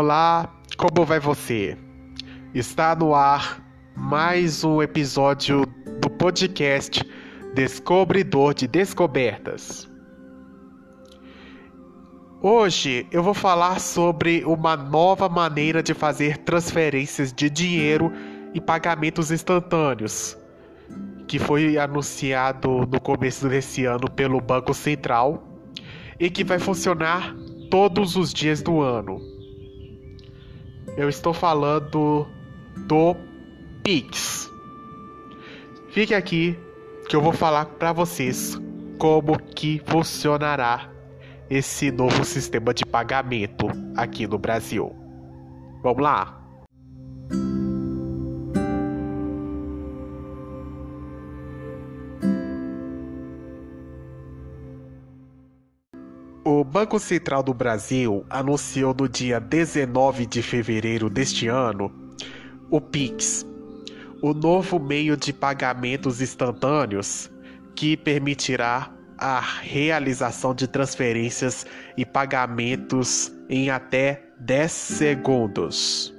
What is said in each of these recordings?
Olá, como vai você? Está no ar mais um episódio do podcast Descobridor de Descobertas. Hoje eu vou falar sobre uma nova maneira de fazer transferências de dinheiro e pagamentos instantâneos, que foi anunciado no começo desse ano pelo Banco Central e que vai funcionar todos os dias do ano. Eu estou falando do Pix. Fique aqui que eu vou falar para vocês como que funcionará esse novo sistema de pagamento aqui no Brasil. Vamos lá? O Banco Central do Brasil anunciou no dia 19 de fevereiro deste ano o Pix, o novo meio de pagamentos instantâneos que permitirá a realização de transferências e pagamentos em até 10 segundos.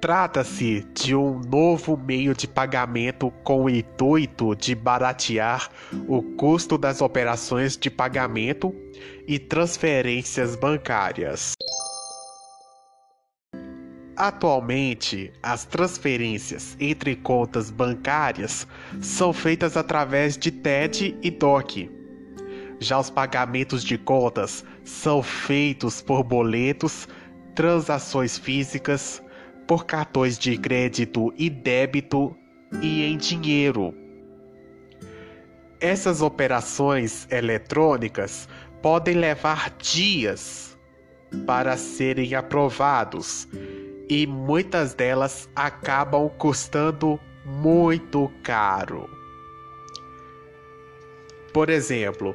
Trata-se de um novo meio de pagamento com o intuito de baratear o custo das operações de pagamento e transferências bancárias. Atualmente, as transferências entre contas bancárias são feitas através de TED e DOC. Já os pagamentos de contas são feitos por boletos, transações físicas, por cartões de crédito e débito e em dinheiro. Essas operações eletrônicas podem levar dias para serem aprovados e muitas delas acabam custando muito caro. Por exemplo,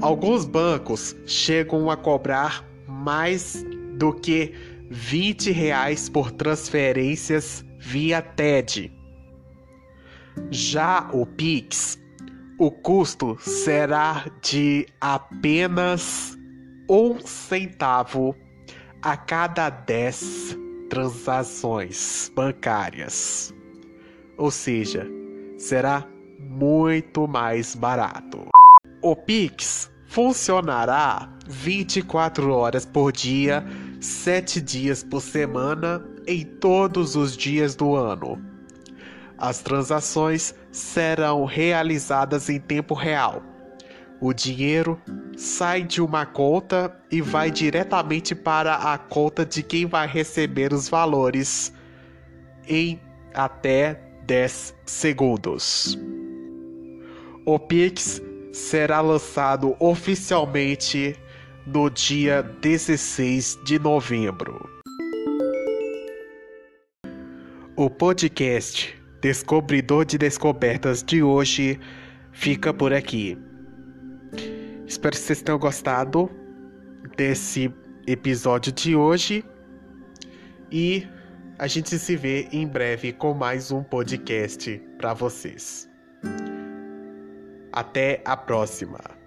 alguns bancos chegam a cobrar mais do que 20 reais por transferências via TED. Já o Pix, o custo será de apenas um centavo a cada 10 transações bancárias. Ou seja, será muito mais barato. O Pix funcionará 24 horas por dia sete dias por semana em todos os dias do ano. As transações serão realizadas em tempo real. O dinheiro sai de uma conta e vai diretamente para a conta de quem vai receber os valores em até 10 segundos. O Pix será lançado oficialmente no dia 16 de novembro. O podcast Descobridor de Descobertas de hoje fica por aqui. Espero que vocês tenham gostado desse episódio de hoje e a gente se vê em breve com mais um podcast para vocês. Até a próxima!